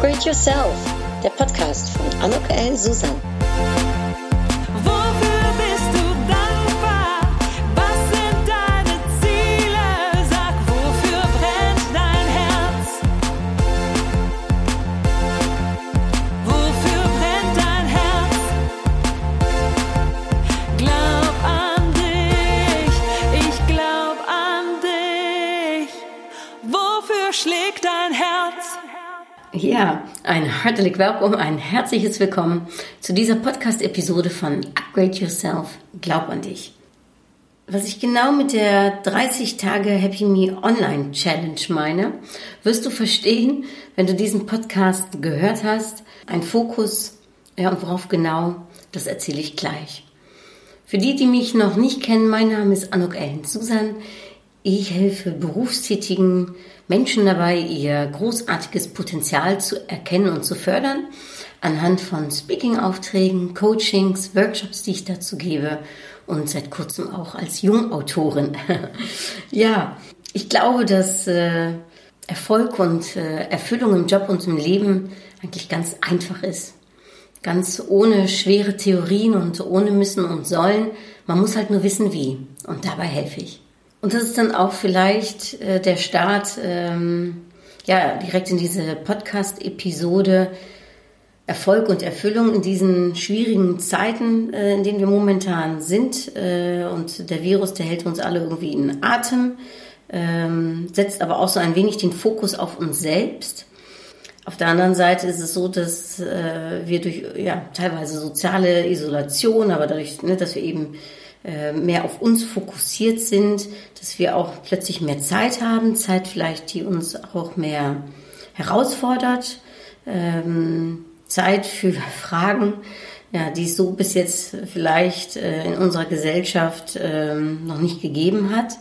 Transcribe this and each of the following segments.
Upgrade Yourself, der Podcast von Anok. Susan. Wofür bist du dankbar? Was sind deine Ziele? Sag, wofür brennt dein Herz? Wofür brennt dein Herz? Glaub an dich, ich glaub an dich. Wofür schlägt dein Herz? Ja, ein herzlich Willkommen, ein herzliches Willkommen zu dieser Podcast-Episode von Upgrade Yourself, Glaub an dich. Was ich genau mit der 30 Tage Happy Me Online Challenge meine, wirst du verstehen, wenn du diesen Podcast gehört hast. Ein Fokus, ja, und worauf genau, das erzähle ich gleich. Für die, die mich noch nicht kennen, mein Name ist Anuk Ellen Susan. Ich helfe berufstätigen Menschen dabei, ihr großartiges Potenzial zu erkennen und zu fördern, anhand von Speaking-Aufträgen, Coachings, Workshops, die ich dazu gebe und seit kurzem auch als Jungautorin. ja, ich glaube, dass äh, Erfolg und äh, Erfüllung im Job und im Leben eigentlich ganz einfach ist. Ganz ohne schwere Theorien und ohne müssen und sollen. Man muss halt nur wissen, wie. Und dabei helfe ich. Und das ist dann auch vielleicht äh, der Start, ähm, ja, direkt in diese Podcast-Episode Erfolg und Erfüllung in diesen schwierigen Zeiten, äh, in denen wir momentan sind. Äh, und der Virus, der hält uns alle irgendwie in Atem, ähm, setzt aber auch so ein wenig den Fokus auf uns selbst. Auf der anderen Seite ist es so, dass äh, wir durch ja, teilweise soziale Isolation, aber dadurch, ne, dass wir eben mehr auf uns fokussiert sind, dass wir auch plötzlich mehr Zeit haben, Zeit vielleicht, die uns auch mehr herausfordert, ähm, Zeit für Fragen, ja, die es so bis jetzt vielleicht äh, in unserer Gesellschaft ähm, noch nicht gegeben hat.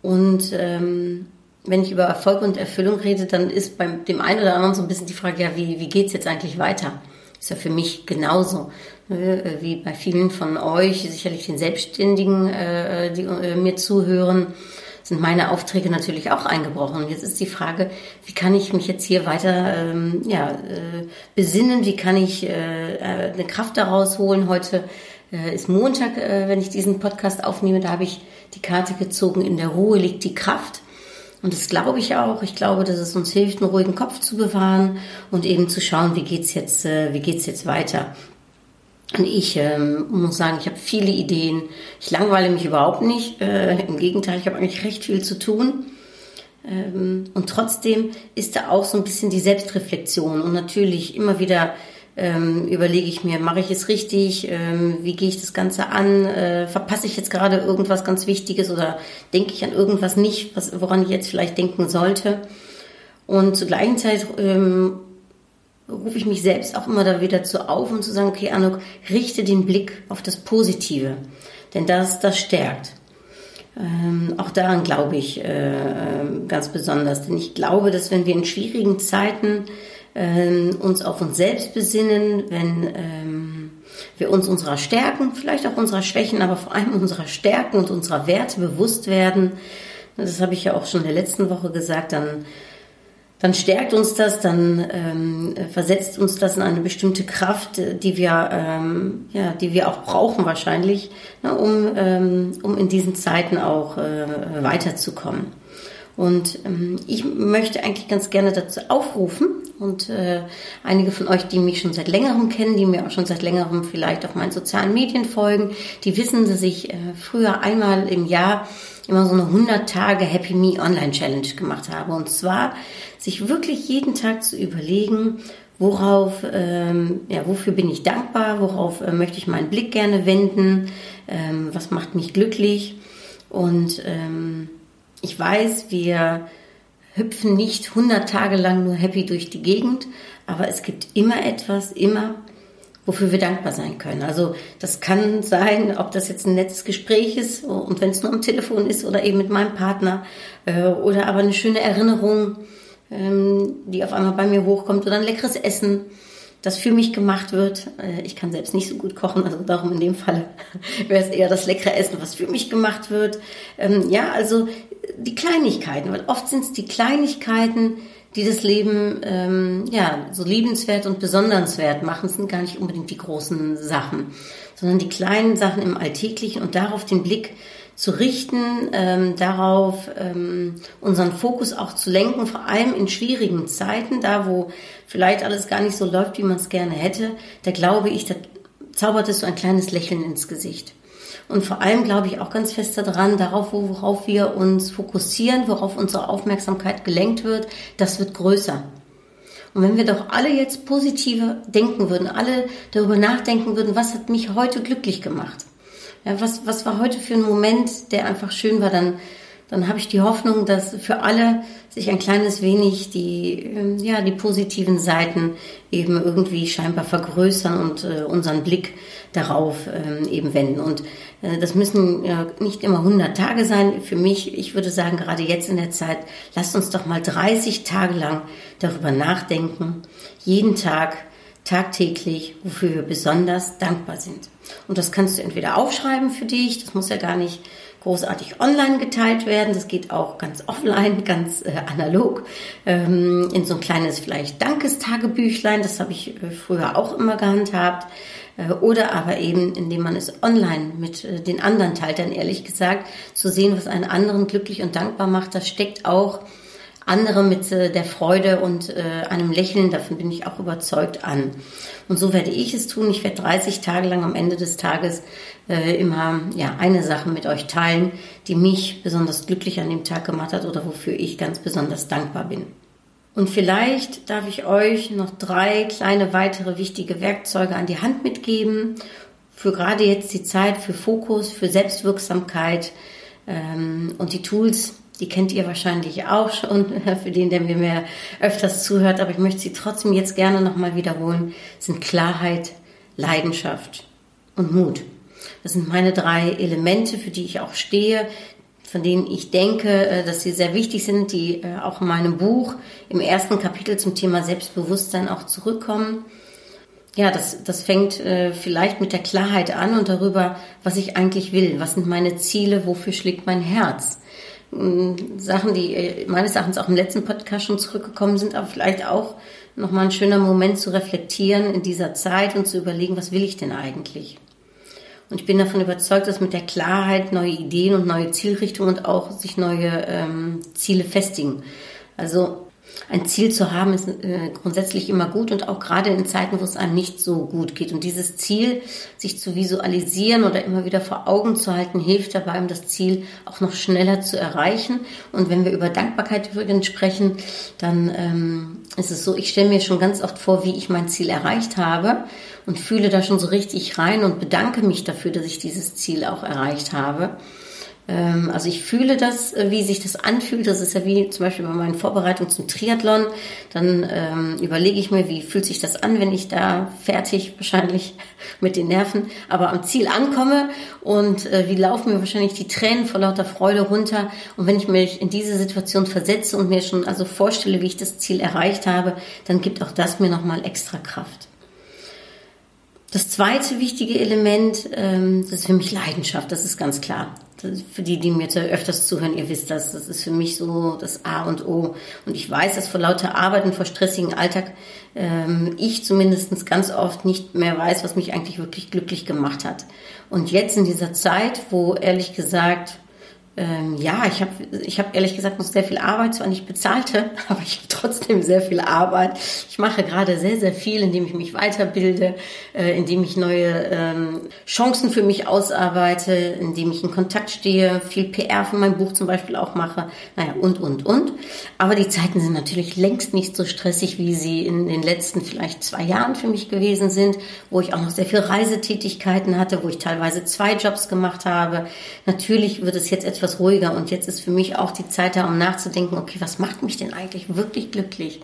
Und ähm, wenn ich über Erfolg und Erfüllung rede, dann ist beim dem einen oder anderen so ein bisschen die Frage, ja, wie, wie geht's jetzt eigentlich weiter? Ist ja für mich genauso. Ne, wie bei vielen von euch, sicherlich den Selbstständigen, äh, die äh, mir zuhören, sind meine Aufträge natürlich auch eingebrochen. Jetzt ist die Frage, wie kann ich mich jetzt hier weiter ähm, ja, äh, besinnen? Wie kann ich eine Kraft daraus holen? Heute ist Montag, wenn ich diesen Podcast aufnehme. Da habe ich die Karte gezogen. In der Ruhe liegt die Kraft. Und das glaube ich auch. Ich glaube, dass es uns hilft, einen ruhigen Kopf zu bewahren und eben zu schauen, wie geht's jetzt, wie geht's jetzt weiter. Und ich ähm, muss sagen, ich habe viele Ideen. Ich langweile mich überhaupt nicht. Äh, Im Gegenteil, ich habe eigentlich recht viel zu tun. Ähm, und trotzdem ist da auch so ein bisschen die Selbstreflexion. Und natürlich immer wieder ähm, überlege ich mir, mache ich es richtig? Ähm, wie gehe ich das Ganze an? Äh, verpasse ich jetzt gerade irgendwas ganz Wichtiges oder denke ich an irgendwas nicht, was, woran ich jetzt vielleicht denken sollte? Und zur gleichen Zeit ähm, rufe ich mich selbst auch immer da wieder zu auf, um zu sagen, okay, Anuk, richte den Blick auf das Positive, denn das, das stärkt. Ähm, auch daran glaube ich äh, ganz besonders, denn ich glaube, dass wenn wir in schwierigen Zeiten ähm, uns auf uns selbst besinnen, wenn ähm, wir uns unserer Stärken, vielleicht auch unserer Schwächen, aber vor allem unserer Stärken und unserer Werte bewusst werden, das habe ich ja auch schon in der letzten Woche gesagt, dann dann stärkt uns das, dann ähm, versetzt uns das in eine bestimmte Kraft, die wir, ähm, ja, die wir auch brauchen wahrscheinlich, ne, um, ähm, um in diesen Zeiten auch äh, weiterzukommen. Und ähm, ich möchte eigentlich ganz gerne dazu aufrufen und äh, einige von euch, die mich schon seit längerem kennen, die mir auch schon seit längerem vielleicht auf meinen sozialen Medien folgen, die wissen, dass ich äh, früher einmal im Jahr immer so eine 100 Tage Happy Me Online Challenge gemacht habe. Und zwar sich wirklich jeden Tag zu überlegen, worauf, ähm, ja, wofür bin ich dankbar, worauf äh, möchte ich meinen Blick gerne wenden, ähm, was macht mich glücklich. Und ähm, ich weiß, wir hüpfen nicht 100 Tage lang nur happy durch die Gegend, aber es gibt immer etwas, immer, wofür wir dankbar sein können. Also das kann sein, ob das jetzt ein nettes Gespräch ist und wenn es nur am Telefon ist oder eben mit meinem Partner äh, oder aber eine schöne Erinnerung ähm, die auf einmal bei mir hochkommt oder ein leckeres Essen, das für mich gemacht wird. Äh, ich kann selbst nicht so gut kochen, also darum in dem Fall wäre es eher das leckere Essen, was für mich gemacht wird. Ähm, ja, also die Kleinigkeiten, weil oft sind es die Kleinigkeiten, die das Leben ähm, ja so liebenswert und besondernswert machen. Sind gar nicht unbedingt die großen Sachen, sondern die kleinen Sachen im Alltäglichen und darauf den Blick zu richten, ähm, darauf ähm, unseren Fokus auch zu lenken, vor allem in schwierigen Zeiten, da wo vielleicht alles gar nicht so läuft, wie man es gerne hätte, da glaube ich, da zaubert es so ein kleines Lächeln ins Gesicht. Und vor allem glaube ich auch ganz fest daran, darauf, worauf wir uns fokussieren, worauf unsere Aufmerksamkeit gelenkt wird, das wird größer. Und wenn wir doch alle jetzt positive denken würden, alle darüber nachdenken würden, was hat mich heute glücklich gemacht? Ja, was, was war heute für ein Moment, der einfach schön war, dann, dann habe ich die Hoffnung, dass für alle sich ein kleines wenig die, ähm, ja, die positiven Seiten eben irgendwie scheinbar vergrößern und äh, unseren Blick darauf ähm, eben wenden. Und äh, das müssen ja nicht immer 100 Tage sein. Für mich, ich würde sagen, gerade jetzt in der Zeit, lasst uns doch mal 30 Tage lang darüber nachdenken. Jeden Tag, tagtäglich, wofür wir besonders dankbar sind. Und das kannst du entweder aufschreiben für dich, das muss ja gar nicht großartig online geteilt werden, das geht auch ganz offline, ganz äh, analog, ähm, in so ein kleines vielleicht Dankestagebüchlein, das habe ich äh, früher auch immer gehandhabt. Äh, oder aber eben, indem man es online mit äh, den anderen teilt, dann ehrlich gesagt, zu sehen, was einen anderen glücklich und dankbar macht, das steckt auch andere mit äh, der Freude und äh, einem Lächeln, davon bin ich auch überzeugt, an. Und so werde ich es tun. Ich werde 30 Tage lang am Ende des Tages äh, immer ja, eine Sache mit euch teilen, die mich besonders glücklich an dem Tag gemacht hat oder wofür ich ganz besonders dankbar bin. Und vielleicht darf ich euch noch drei kleine weitere wichtige Werkzeuge an die Hand mitgeben, für gerade jetzt die Zeit, für Fokus, für Selbstwirksamkeit ähm, und die Tools, die kennt ihr wahrscheinlich auch schon, für den, der mir mehr öfters zuhört, aber ich möchte sie trotzdem jetzt gerne nochmal wiederholen, sind Klarheit, Leidenschaft und Mut. Das sind meine drei Elemente, für die ich auch stehe, von denen ich denke, äh, dass sie sehr wichtig sind, die äh, auch in meinem Buch im ersten Kapitel zum Thema Selbstbewusstsein auch zurückkommen. Ja, das, das fängt äh, vielleicht mit der Klarheit an und darüber, was ich eigentlich will. Was sind meine Ziele? Wofür schlägt mein Herz? Sachen, die äh, meines Erachtens auch im letzten Podcast schon zurückgekommen sind, aber vielleicht auch nochmal ein schöner Moment zu reflektieren in dieser Zeit und zu überlegen, was will ich denn eigentlich? Und ich bin davon überzeugt, dass mit der Klarheit neue Ideen und neue Zielrichtungen und auch sich neue ähm, Ziele festigen. Also ein Ziel zu haben ist äh, grundsätzlich immer gut und auch gerade in Zeiten, wo es einem nicht so gut geht. Und dieses Ziel, sich zu visualisieren oder immer wieder vor Augen zu halten, hilft dabei, um das Ziel auch noch schneller zu erreichen. Und wenn wir über Dankbarkeit übrigens sprechen, dann ähm, ist es so, ich stelle mir schon ganz oft vor, wie ich mein Ziel erreicht habe und fühle da schon so richtig rein und bedanke mich dafür, dass ich dieses Ziel auch erreicht habe. Ähm, also ich fühle das, äh, wie sich das anfühlt. Das ist ja wie zum Beispiel bei meinen Vorbereitungen zum Triathlon. Dann ähm, überlege ich mir, wie fühlt sich das an, wenn ich da fertig wahrscheinlich mit den Nerven, aber am Ziel ankomme und äh, wie laufen mir wahrscheinlich die Tränen vor lauter Freude runter. Und wenn ich mich in diese Situation versetze und mir schon also vorstelle, wie ich das Ziel erreicht habe, dann gibt auch das mir nochmal extra Kraft. Das zweite wichtige Element, ähm, das ist für mich Leidenschaft, das ist ganz klar für die, die mir öfters zuhören, ihr wisst das, das ist für mich so das A und O. Und ich weiß, dass vor lauter Arbeit und vor stressigem Alltag ähm, ich zumindest ganz oft nicht mehr weiß, was mich eigentlich wirklich glücklich gemacht hat. Und jetzt in dieser Zeit, wo ehrlich gesagt ähm, ja, ich habe ich hab ehrlich gesagt noch sehr viel Arbeit, zwar nicht bezahlte, aber ich habe trotzdem sehr viel Arbeit. Ich mache gerade sehr, sehr viel, indem ich mich weiterbilde, äh, indem ich neue ähm, Chancen für mich ausarbeite, indem ich in Kontakt stehe, viel PR für mein Buch zum Beispiel auch mache, naja, und, und, und. Aber die Zeiten sind natürlich längst nicht so stressig, wie sie in den letzten vielleicht zwei Jahren für mich gewesen sind, wo ich auch noch sehr viel Reisetätigkeiten hatte, wo ich teilweise zwei Jobs gemacht habe. Natürlich wird es jetzt etwas etwas ruhiger und jetzt ist für mich auch die Zeit da, um nachzudenken, okay, was macht mich denn eigentlich wirklich glücklich?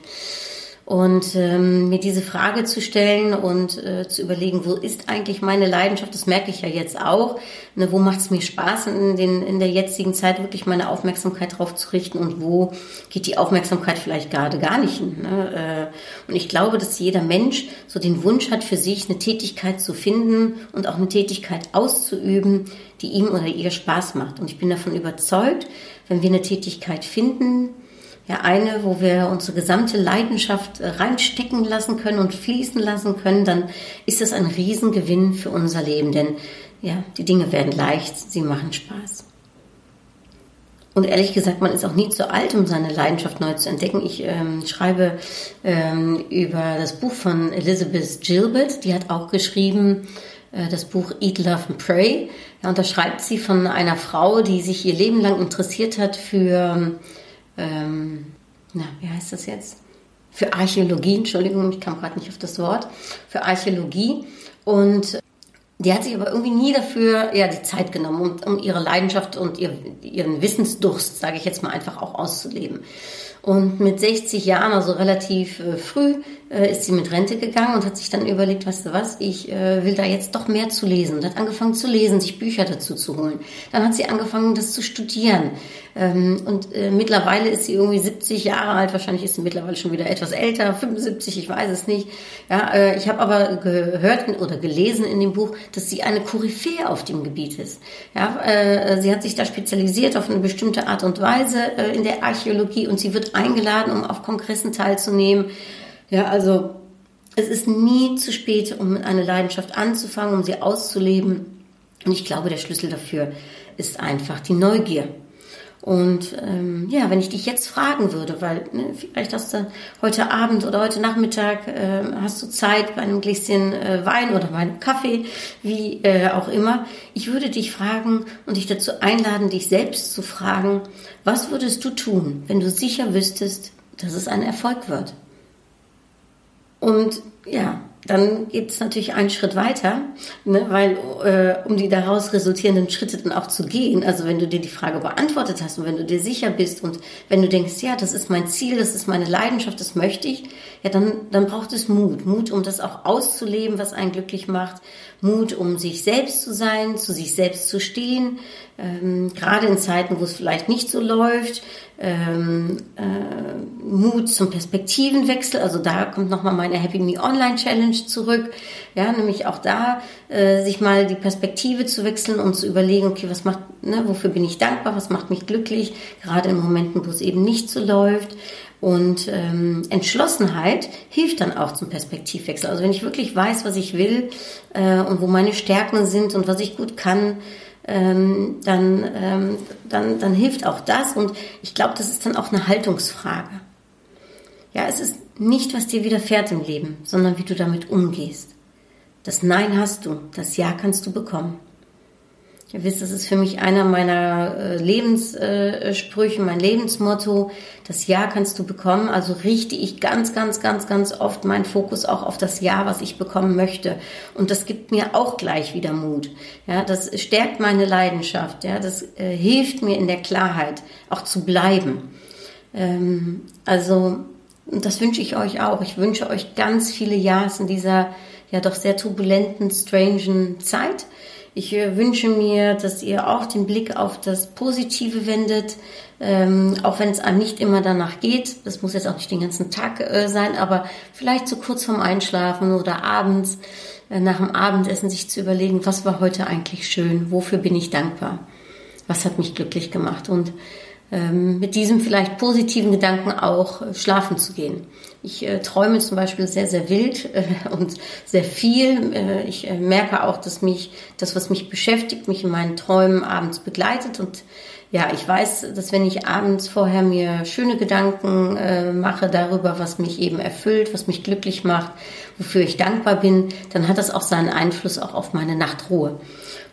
Und ähm, mir diese Frage zu stellen und äh, zu überlegen, wo ist eigentlich meine Leidenschaft, das merke ich ja jetzt auch, ne, wo macht es mir Spaß in, den, in der jetzigen Zeit wirklich meine Aufmerksamkeit drauf zu richten und wo geht die Aufmerksamkeit vielleicht gerade gar nicht hin. Ne? Äh, und ich glaube, dass jeder Mensch so den Wunsch hat, für sich eine Tätigkeit zu finden und auch eine Tätigkeit auszuüben, die ihm oder ihr Spaß macht. Und ich bin davon überzeugt, wenn wir eine Tätigkeit finden, Ja, eine, wo wir unsere gesamte Leidenschaft äh, reinstecken lassen können und fließen lassen können, dann ist das ein Riesengewinn für unser Leben, denn ja, die Dinge werden leicht, sie machen Spaß. Und ehrlich gesagt, man ist auch nie zu alt, um seine Leidenschaft neu zu entdecken. Ich ähm, schreibe ähm, über das Buch von Elizabeth Gilbert. Die hat auch geschrieben äh, das Buch Eat, Love and Pray. Ja, und da schreibt sie von einer Frau, die sich ihr Leben lang interessiert hat für, ähm, na, wie heißt das jetzt? Für Archäologie, Entschuldigung, ich kam gerade nicht auf das Wort, für Archäologie. Und die hat sich aber irgendwie nie dafür ja, die Zeit genommen, um, um ihre Leidenschaft und ihr, ihren Wissensdurst, sage ich jetzt mal, einfach auch auszuleben. Und mit 60 Jahren, also relativ äh, früh, äh, ist sie mit Rente gegangen und hat sich dann überlegt, weißt du was, ich äh, will da jetzt doch mehr zu lesen. Und hat angefangen zu lesen, sich Bücher dazu zu holen. Dann hat sie angefangen, das zu studieren. Ähm, und äh, mittlerweile ist sie irgendwie 70 Jahre alt, wahrscheinlich ist sie mittlerweile schon wieder etwas älter, 75, ich weiß es nicht. Ja, äh, ich habe aber gehört oder gelesen in dem Buch, dass sie eine Koryphäe auf dem Gebiet ist. Ja, äh, sie hat sich da spezialisiert auf eine bestimmte Art und Weise äh, in der Archäologie und sie wird eingeladen, um auf Kongressen teilzunehmen. Ja, also es ist nie zu spät, um eine Leidenschaft anzufangen, um sie auszuleben. Und ich glaube, der Schlüssel dafür ist einfach die Neugier. Und ähm, ja, wenn ich dich jetzt fragen würde, weil ne, vielleicht hast du heute Abend oder heute Nachmittag äh, hast du Zeit bei einem Gläschen äh, Wein oder bei einem Kaffee, wie äh, auch immer, ich würde dich fragen und dich dazu einladen, dich selbst zu fragen, was würdest du tun, wenn du sicher wüsstest, dass es ein Erfolg wird? Und ja, dann geht es natürlich einen Schritt weiter, ne, weil äh, um die daraus resultierenden Schritte dann auch zu gehen, also wenn du dir die Frage beantwortet hast und wenn du dir sicher bist und wenn du denkst, ja, das ist mein Ziel, das ist meine Leidenschaft, das möchte ich, ja, dann, dann braucht es Mut. Mut, um das auch auszuleben, was einen glücklich macht. Mut, um sich selbst zu sein, zu sich selbst zu stehen, ähm, gerade in Zeiten, wo es vielleicht nicht so läuft. Ähm, äh, Mut zum Perspektivenwechsel, also da kommt nochmal meine Happy Me Online Challenge zurück. Ja, nämlich auch da, äh, sich mal die Perspektive zu wechseln und zu überlegen, okay, was macht, ne, wofür bin ich dankbar, was macht mich glücklich, gerade in Momenten, wo es eben nicht so läuft. Und ähm, Entschlossenheit hilft dann auch zum Perspektivwechsel. Also wenn ich wirklich weiß, was ich will äh, und wo meine Stärken sind und was ich gut kann, ähm, dann, ähm, dann, dann hilft auch das. Und ich glaube, das ist dann auch eine Haltungsfrage. Ja, es ist nicht, was dir widerfährt im Leben, sondern wie du damit umgehst. Das Nein hast du, das Ja kannst du bekommen. Ihr wisst, das ist für mich einer meiner äh, Lebenssprüche, mein Lebensmotto. Das Ja kannst du bekommen. Also richte ich ganz, ganz, ganz, ganz oft meinen Fokus auch auf das Ja, was ich bekommen möchte. Und das gibt mir auch gleich wieder Mut. Ja, das stärkt meine Leidenschaft. Ja, das äh, hilft mir in der Klarheit auch zu bleiben. Ähm, also, das wünsche ich euch auch. Ich wünsche euch ganz viele Ja's in dieser ja doch sehr turbulenten, strangen Zeit ich äh, wünsche mir, dass ihr auch den Blick auf das Positive wendet, ähm, auch wenn es einem nicht immer danach geht. Das muss jetzt auch nicht den ganzen Tag äh, sein, aber vielleicht so kurz vorm Einschlafen oder abends äh, nach dem Abendessen sich zu überlegen, was war heute eigentlich schön, wofür bin ich dankbar, was hat mich glücklich gemacht? Und mit diesem vielleicht positiven Gedanken auch äh, schlafen zu gehen. Ich äh, träume zum Beispiel sehr, sehr wild äh, und sehr viel. Äh, ich äh, merke auch, dass mich das, was mich beschäftigt, mich in meinen Träumen abends begleitet. Und ja, ich weiß, dass wenn ich abends vorher mir schöne Gedanken äh, mache darüber, was mich eben erfüllt, was mich glücklich macht, wofür ich dankbar bin, dann hat das auch seinen Einfluss auch auf meine Nachtruhe.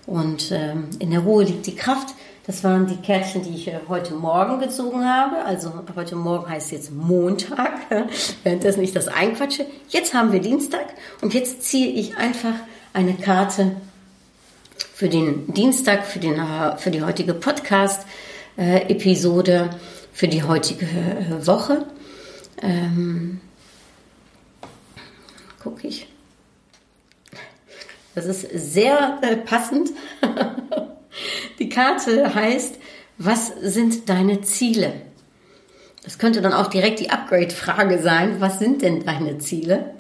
Und ähm, in der Ruhe liegt die Kraft. Das waren die Kärtchen, die ich äh, heute Morgen gezogen habe. Also heute Morgen heißt jetzt Montag, währenddessen ich das einquatsche. Jetzt haben wir Dienstag und jetzt ziehe ich einfach eine Karte für den Dienstag, für, den, äh, für die heutige Podcast-Episode, für die heutige äh, Woche. Ähm, Gucke ich. Das ist sehr äh, passend. Die Karte heißt, was sind deine Ziele? Das könnte dann auch direkt die Upgrade-Frage sein. Was sind denn deine Ziele?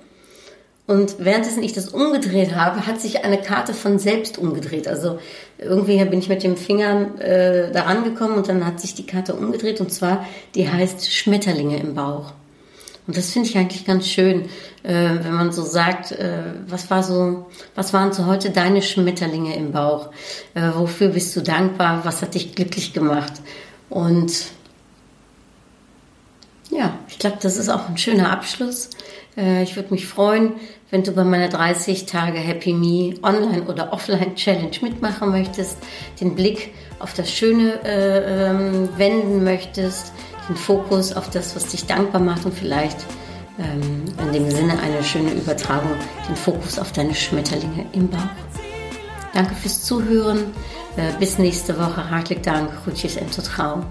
Und währenddessen ich das umgedreht habe, hat sich eine Karte von selbst umgedreht. Also irgendwie bin ich mit dem Finger äh, da rangekommen und dann hat sich die Karte umgedreht und zwar, die heißt Schmetterlinge im Bauch. Und das finde ich eigentlich ganz schön, äh, wenn man so sagt, äh, was war so, was waren so heute deine Schmetterlinge im Bauch? Äh, wofür bist du dankbar? Was hat dich glücklich gemacht? Und ja, ich glaube, das ist auch ein schöner Abschluss. Äh, ich würde mich freuen, wenn du bei meiner 30 Tage Happy Me Online oder Offline Challenge mitmachen möchtest, den Blick auf das Schöne äh, ähm, wenden möchtest, den Fokus auf das, was dich dankbar macht und vielleicht ähm, in dem Sinne eine schöne Übertragung, den Fokus auf deine Schmetterlinge im Bauch. Danke fürs Zuhören. Äh, bis nächste Woche. Hartelijk Dank. Groetjes en tot gauw.